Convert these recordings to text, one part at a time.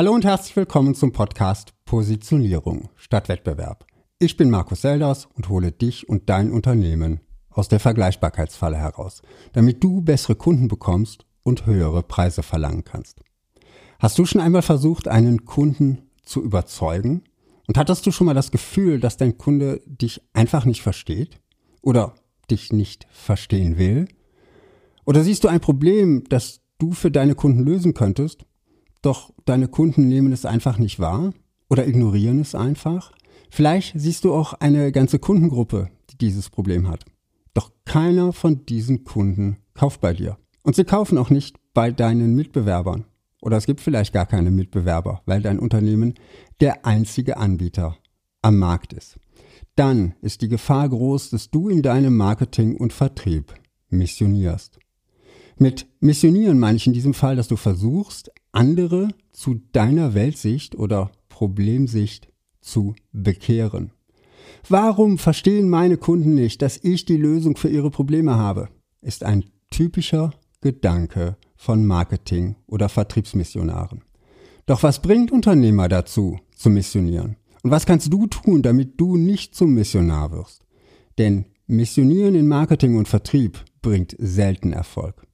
Hallo und herzlich willkommen zum Podcast Positionierung statt Wettbewerb. Ich bin Markus Selders und hole dich und dein Unternehmen aus der Vergleichbarkeitsfalle heraus, damit du bessere Kunden bekommst und höhere Preise verlangen kannst. Hast du schon einmal versucht, einen Kunden zu überzeugen? Und hattest du schon mal das Gefühl, dass dein Kunde dich einfach nicht versteht? Oder dich nicht verstehen will? Oder siehst du ein Problem, das du für deine Kunden lösen könntest, doch deine Kunden nehmen es einfach nicht wahr oder ignorieren es einfach? Vielleicht siehst du auch eine ganze Kundengruppe, die dieses Problem hat. Doch keiner von diesen Kunden kauft bei dir. Und sie kaufen auch nicht bei deinen Mitbewerbern. Oder es gibt vielleicht gar keine Mitbewerber, weil dein Unternehmen der einzige Anbieter am Markt ist. Dann ist die Gefahr groß, dass du in deinem Marketing und Vertrieb missionierst. Mit missionieren meine ich in diesem Fall, dass du versuchst, andere zu deiner Weltsicht oder Problemsicht zu bekehren. Warum verstehen meine Kunden nicht, dass ich die Lösung für ihre Probleme habe? Ist ein typischer Gedanke von Marketing oder Vertriebsmissionaren. Doch was bringt Unternehmer dazu, zu missionieren? Und was kannst du tun, damit du nicht zum Missionar wirst? Denn Missionieren in Marketing und Vertrieb bringt selten Erfolg.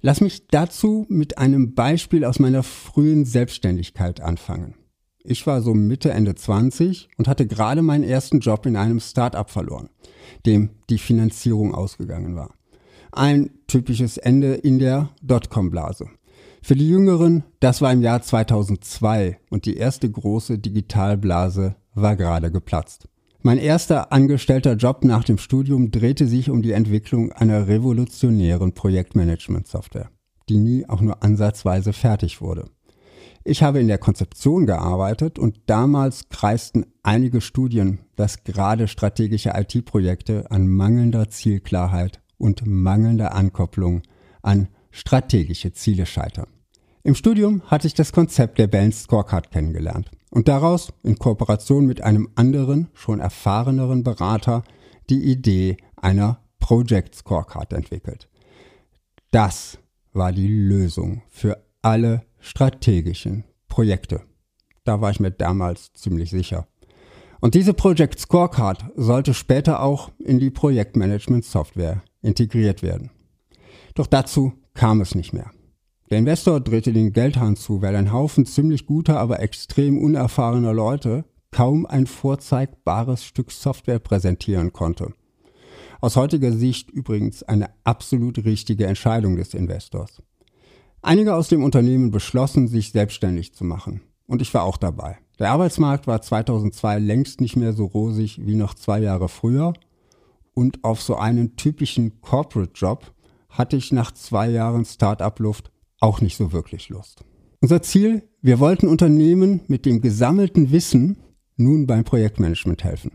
Lass mich dazu mit einem Beispiel aus meiner frühen Selbstständigkeit anfangen. Ich war so Mitte, Ende 20 und hatte gerade meinen ersten Job in einem Start-up verloren, dem die Finanzierung ausgegangen war. Ein typisches Ende in der Dotcom-Blase. Für die Jüngeren, das war im Jahr 2002 und die erste große Digitalblase war gerade geplatzt. Mein erster angestellter Job nach dem Studium drehte sich um die Entwicklung einer revolutionären Projektmanagement-Software, die nie auch nur ansatzweise fertig wurde. Ich habe in der Konzeption gearbeitet und damals kreisten einige Studien, dass gerade strategische IT-Projekte an mangelnder Zielklarheit und mangelnder Ankopplung an strategische Ziele scheitern. Im Studium hatte ich das Konzept der Balanced Scorecard kennengelernt und daraus in Kooperation mit einem anderen, schon erfahreneren Berater die Idee einer Project Scorecard entwickelt. Das war die Lösung für alle strategischen Projekte. Da war ich mir damals ziemlich sicher. Und diese Project Scorecard sollte später auch in die Projektmanagement Software integriert werden. Doch dazu kam es nicht mehr. Der Investor drehte den Geldhahn zu, weil ein Haufen ziemlich guter, aber extrem unerfahrener Leute kaum ein vorzeigbares Stück Software präsentieren konnte. Aus heutiger Sicht übrigens eine absolut richtige Entscheidung des Investors. Einige aus dem Unternehmen beschlossen, sich selbstständig zu machen. Und ich war auch dabei. Der Arbeitsmarkt war 2002 längst nicht mehr so rosig wie noch zwei Jahre früher. Und auf so einen typischen Corporate-Job hatte ich nach zwei Jahren Start-up-Luft auch nicht so wirklich Lust. Unser Ziel, wir wollten Unternehmen mit dem gesammelten Wissen nun beim Projektmanagement helfen.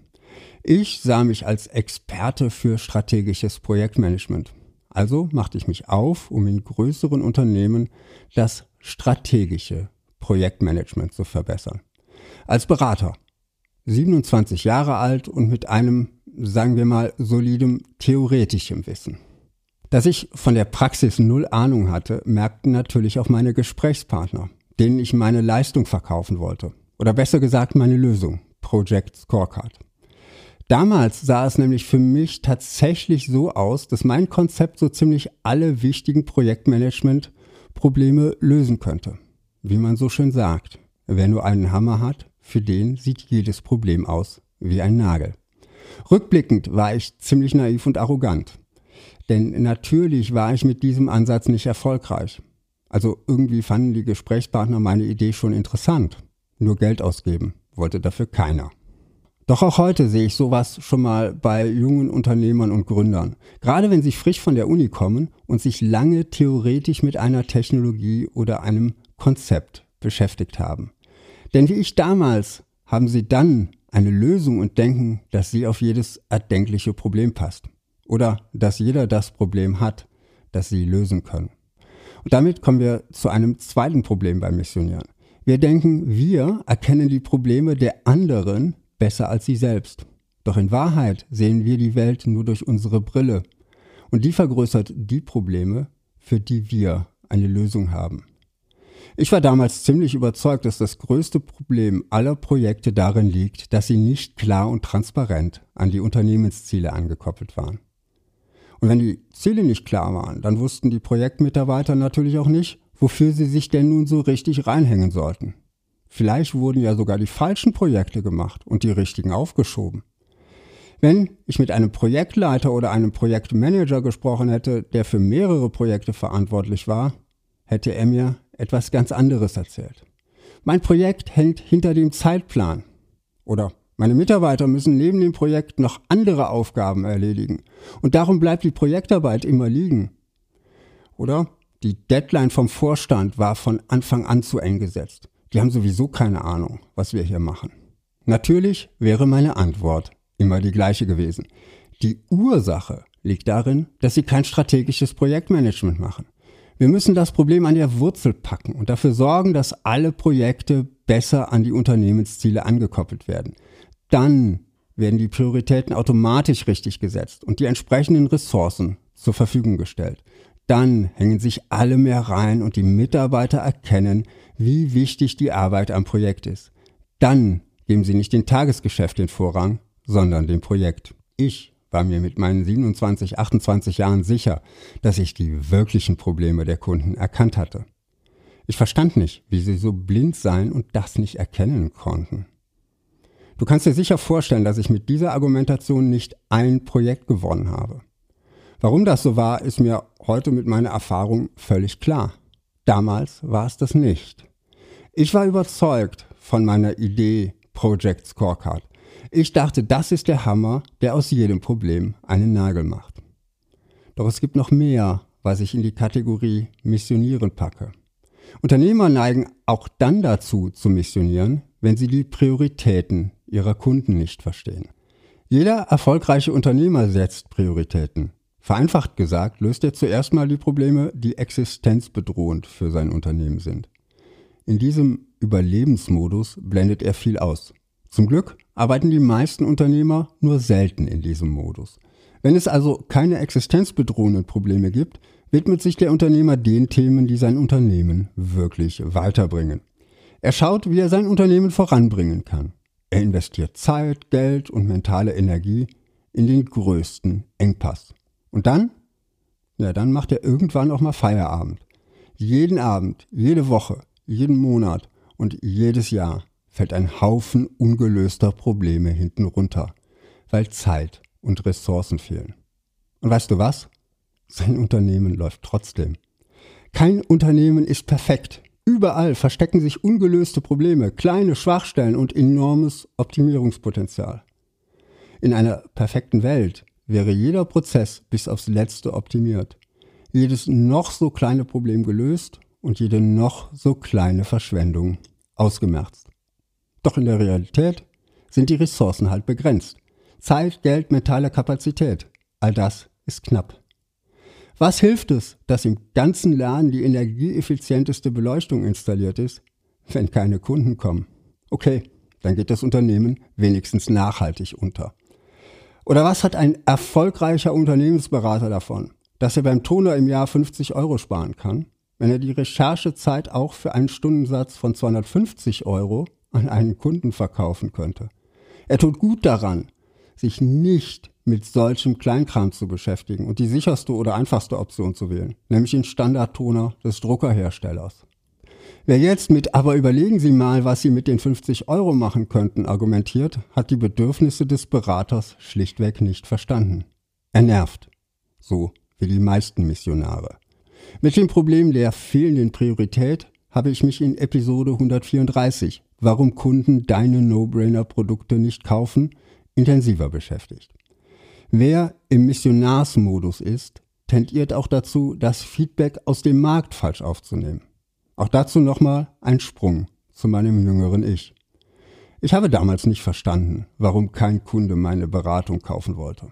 Ich sah mich als Experte für strategisches Projektmanagement. Also machte ich mich auf, um in größeren Unternehmen das strategische Projektmanagement zu verbessern. Als Berater, 27 Jahre alt und mit einem, sagen wir mal, solidem theoretischem Wissen. Dass ich von der Praxis null Ahnung hatte, merkten natürlich auch meine Gesprächspartner, denen ich meine Leistung verkaufen wollte. Oder besser gesagt meine Lösung, Project Scorecard. Damals sah es nämlich für mich tatsächlich so aus, dass mein Konzept so ziemlich alle wichtigen Projektmanagement-Probleme lösen könnte. Wie man so schön sagt, wer nur einen Hammer hat, für den sieht jedes Problem aus wie ein Nagel. Rückblickend war ich ziemlich naiv und arrogant. Denn natürlich war ich mit diesem Ansatz nicht erfolgreich. Also irgendwie fanden die Gesprächspartner meine Idee schon interessant. Nur Geld ausgeben wollte dafür keiner. Doch auch heute sehe ich sowas schon mal bei jungen Unternehmern und Gründern. Gerade wenn sie frisch von der Uni kommen und sich lange theoretisch mit einer Technologie oder einem Konzept beschäftigt haben. Denn wie ich damals haben sie dann eine Lösung und denken, dass sie auf jedes erdenkliche Problem passt oder dass jeder das Problem hat, das sie lösen können. Und damit kommen wir zu einem zweiten Problem beim Missionieren. Wir denken, wir erkennen die Probleme der anderen besser als sie selbst. Doch in Wahrheit sehen wir die Welt nur durch unsere Brille. Und die vergrößert die Probleme, für die wir eine Lösung haben. Ich war damals ziemlich überzeugt, dass das größte Problem aller Projekte darin liegt, dass sie nicht klar und transparent an die Unternehmensziele angekoppelt waren. Und wenn die Ziele nicht klar waren, dann wussten die Projektmitarbeiter natürlich auch nicht, wofür sie sich denn nun so richtig reinhängen sollten. Vielleicht wurden ja sogar die falschen Projekte gemacht und die richtigen aufgeschoben. Wenn ich mit einem Projektleiter oder einem Projektmanager gesprochen hätte, der für mehrere Projekte verantwortlich war, hätte er mir etwas ganz anderes erzählt. Mein Projekt hängt hinter dem Zeitplan. Oder meine Mitarbeiter müssen neben dem Projekt noch andere Aufgaben erledigen. Und darum bleibt die Projektarbeit immer liegen. Oder die Deadline vom Vorstand war von Anfang an zu eng gesetzt. Die haben sowieso keine Ahnung, was wir hier machen. Natürlich wäre meine Antwort immer die gleiche gewesen. Die Ursache liegt darin, dass sie kein strategisches Projektmanagement machen. Wir müssen das Problem an der Wurzel packen und dafür sorgen, dass alle Projekte besser an die Unternehmensziele angekoppelt werden. Dann werden die Prioritäten automatisch richtig gesetzt und die entsprechenden Ressourcen zur Verfügung gestellt. Dann hängen sich alle mehr rein und die Mitarbeiter erkennen, wie wichtig die Arbeit am Projekt ist. Dann geben sie nicht den Tagesgeschäft den Vorrang, sondern dem Projekt. Ich war mir mit meinen 27, 28 Jahren sicher, dass ich die wirklichen Probleme der Kunden erkannt hatte. Ich verstand nicht, wie sie so blind sein und das nicht erkennen konnten. Du kannst dir sicher vorstellen, dass ich mit dieser Argumentation nicht ein Projekt gewonnen habe. Warum das so war, ist mir heute mit meiner Erfahrung völlig klar. Damals war es das nicht. Ich war überzeugt von meiner Idee Project Scorecard ich dachte, das ist der Hammer, der aus jedem Problem einen Nagel macht. Doch es gibt noch mehr, was ich in die Kategorie Missionieren packe. Unternehmer neigen auch dann dazu zu missionieren, wenn sie die Prioritäten ihrer Kunden nicht verstehen. Jeder erfolgreiche Unternehmer setzt Prioritäten. Vereinfacht gesagt, löst er zuerst mal die Probleme, die existenzbedrohend für sein Unternehmen sind. In diesem Überlebensmodus blendet er viel aus. Zum Glück arbeiten die meisten Unternehmer nur selten in diesem Modus. Wenn es also keine existenzbedrohenden Probleme gibt, widmet sich der Unternehmer den Themen, die sein Unternehmen wirklich weiterbringen. Er schaut, wie er sein Unternehmen voranbringen kann. Er investiert Zeit, Geld und mentale Energie in den größten Engpass. Und dann? Ja, dann macht er irgendwann auch mal Feierabend. Jeden Abend, jede Woche, jeden Monat und jedes Jahr fällt ein Haufen ungelöster Probleme hinten runter, weil Zeit und Ressourcen fehlen. Und weißt du was? Sein Unternehmen läuft trotzdem. Kein Unternehmen ist perfekt. Überall verstecken sich ungelöste Probleme, kleine Schwachstellen und enormes Optimierungspotenzial. In einer perfekten Welt wäre jeder Prozess bis aufs letzte optimiert, jedes noch so kleine Problem gelöst und jede noch so kleine Verschwendung ausgemerzt. Doch in der Realität sind die Ressourcen halt begrenzt. Zeit, Geld, mentale Kapazität. All das ist knapp. Was hilft es, dass im ganzen Laden die energieeffizienteste Beleuchtung installiert ist, wenn keine Kunden kommen? Okay, dann geht das Unternehmen wenigstens nachhaltig unter. Oder was hat ein erfolgreicher Unternehmensberater davon, dass er beim Toner im Jahr 50 Euro sparen kann, wenn er die Recherchezeit auch für einen Stundensatz von 250 Euro an einen Kunden verkaufen könnte. Er tut gut daran, sich nicht mit solchem Kleinkram zu beschäftigen und die sicherste oder einfachste Option zu wählen, nämlich den Standardtoner des Druckerherstellers. Wer jetzt mit aber überlegen Sie mal, was Sie mit den 50 Euro machen könnten, argumentiert, hat die Bedürfnisse des Beraters schlichtweg nicht verstanden. Er nervt. So wie die meisten Missionare. Mit dem Problem der fehlenden Priorität habe ich mich in Episode 134 warum Kunden deine No-Brainer-Produkte nicht kaufen, intensiver beschäftigt. Wer im Missionarsmodus ist, tendiert auch dazu, das Feedback aus dem Markt falsch aufzunehmen. Auch dazu nochmal ein Sprung zu meinem jüngeren Ich. Ich habe damals nicht verstanden, warum kein Kunde meine Beratung kaufen wollte.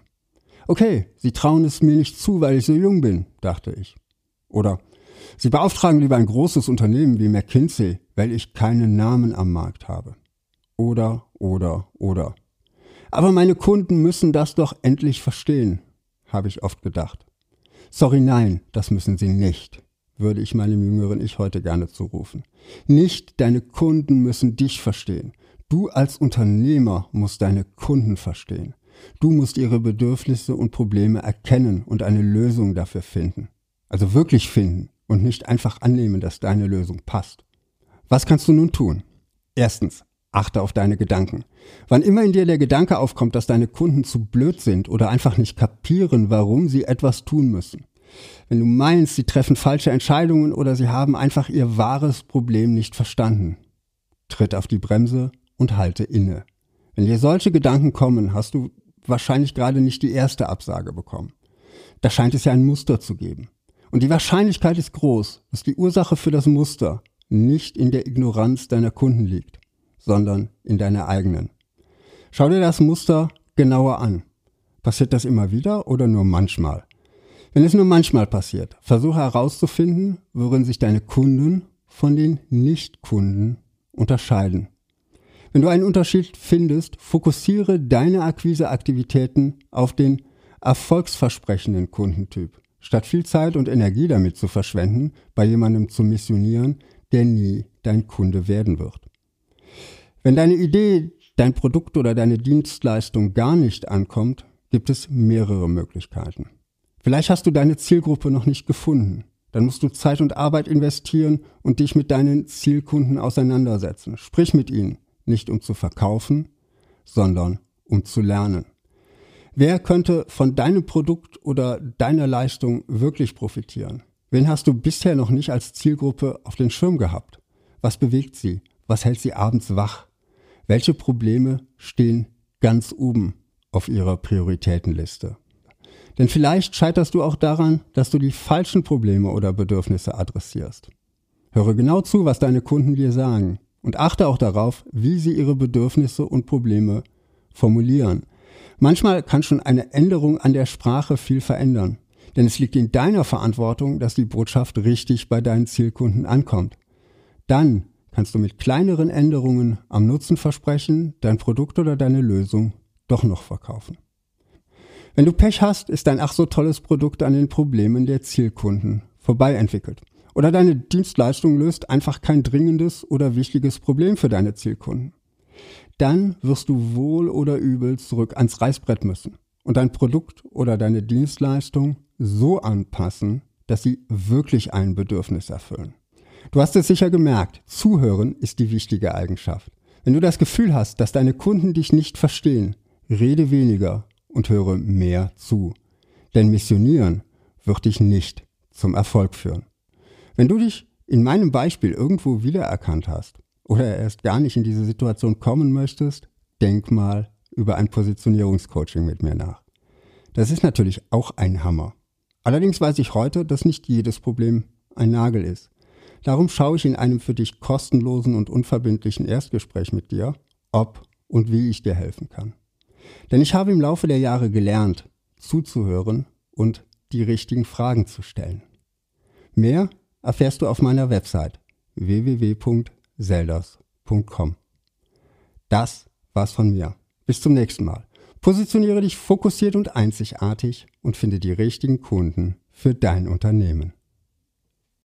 Okay, Sie trauen es mir nicht zu, weil ich so jung bin, dachte ich. Oder Sie beauftragen lieber ein großes Unternehmen wie McKinsey, weil ich keinen Namen am Markt habe. Oder, oder, oder. Aber meine Kunden müssen das doch endlich verstehen, habe ich oft gedacht. Sorry, nein, das müssen sie nicht, würde ich meinem jüngeren Ich heute gerne zurufen. Nicht deine Kunden müssen dich verstehen. Du als Unternehmer musst deine Kunden verstehen. Du musst ihre Bedürfnisse und Probleme erkennen und eine Lösung dafür finden. Also wirklich finden und nicht einfach annehmen, dass deine Lösung passt. Was kannst du nun tun? Erstens, achte auf deine Gedanken. Wann immer in dir der Gedanke aufkommt, dass deine Kunden zu blöd sind oder einfach nicht kapieren, warum sie etwas tun müssen. Wenn du meinst, sie treffen falsche Entscheidungen oder sie haben einfach ihr wahres Problem nicht verstanden, tritt auf die Bremse und halte inne. Wenn dir solche Gedanken kommen, hast du wahrscheinlich gerade nicht die erste Absage bekommen. Da scheint es ja ein Muster zu geben. Und die Wahrscheinlichkeit ist groß, dass die Ursache für das Muster nicht in der Ignoranz deiner Kunden liegt, sondern in deiner eigenen. Schau dir das Muster genauer an. Passiert das immer wieder oder nur manchmal? Wenn es nur manchmal passiert, versuche herauszufinden, worin sich deine Kunden von den Nicht-Kunden unterscheiden. Wenn du einen Unterschied findest, fokussiere deine Akquiseaktivitäten auf den erfolgsversprechenden Kundentyp, statt viel Zeit und Energie damit zu verschwenden, bei jemandem zu missionieren, der nie dein Kunde werden wird. Wenn deine Idee, dein Produkt oder deine Dienstleistung gar nicht ankommt, gibt es mehrere Möglichkeiten. Vielleicht hast du deine Zielgruppe noch nicht gefunden. Dann musst du Zeit und Arbeit investieren und dich mit deinen Zielkunden auseinandersetzen. Sprich mit ihnen, nicht um zu verkaufen, sondern um zu lernen. Wer könnte von deinem Produkt oder deiner Leistung wirklich profitieren? Wen hast du bisher noch nicht als Zielgruppe auf den Schirm gehabt? Was bewegt sie? Was hält sie abends wach? Welche Probleme stehen ganz oben auf ihrer Prioritätenliste? Denn vielleicht scheiterst du auch daran, dass du die falschen Probleme oder Bedürfnisse adressierst. Höre genau zu, was deine Kunden dir sagen und achte auch darauf, wie sie ihre Bedürfnisse und Probleme formulieren. Manchmal kann schon eine Änderung an der Sprache viel verändern, denn es liegt in deiner Verantwortung, dass die Botschaft richtig bei deinen Zielkunden ankommt. Dann kannst du mit kleineren Änderungen am Nutzenversprechen dein Produkt oder deine Lösung doch noch verkaufen. Wenn du Pech hast, ist dein ach so tolles Produkt an den Problemen der Zielkunden vorbei entwickelt. Oder deine Dienstleistung löst einfach kein dringendes oder wichtiges Problem für deine Zielkunden. Dann wirst du wohl oder übel zurück ans Reißbrett müssen und dein Produkt oder deine Dienstleistung so anpassen, dass sie wirklich ein Bedürfnis erfüllen. Du hast es sicher gemerkt, zuhören ist die wichtige Eigenschaft. Wenn du das Gefühl hast, dass deine Kunden dich nicht verstehen, rede weniger und höre mehr zu. Denn missionieren wird dich nicht zum Erfolg führen. Wenn du dich in meinem Beispiel irgendwo wiedererkannt hast oder erst gar nicht in diese Situation kommen möchtest, denk mal über ein Positionierungscoaching mit mir nach. Das ist natürlich auch ein Hammer. Allerdings weiß ich heute, dass nicht jedes Problem ein Nagel ist. Darum schaue ich in einem für dich kostenlosen und unverbindlichen Erstgespräch mit dir, ob und wie ich dir helfen kann. Denn ich habe im Laufe der Jahre gelernt, zuzuhören und die richtigen Fragen zu stellen. Mehr erfährst du auf meiner Website www.selders.com. Das war's von mir. Bis zum nächsten Mal. Positioniere dich fokussiert und einzigartig und finde die richtigen Kunden für dein Unternehmen.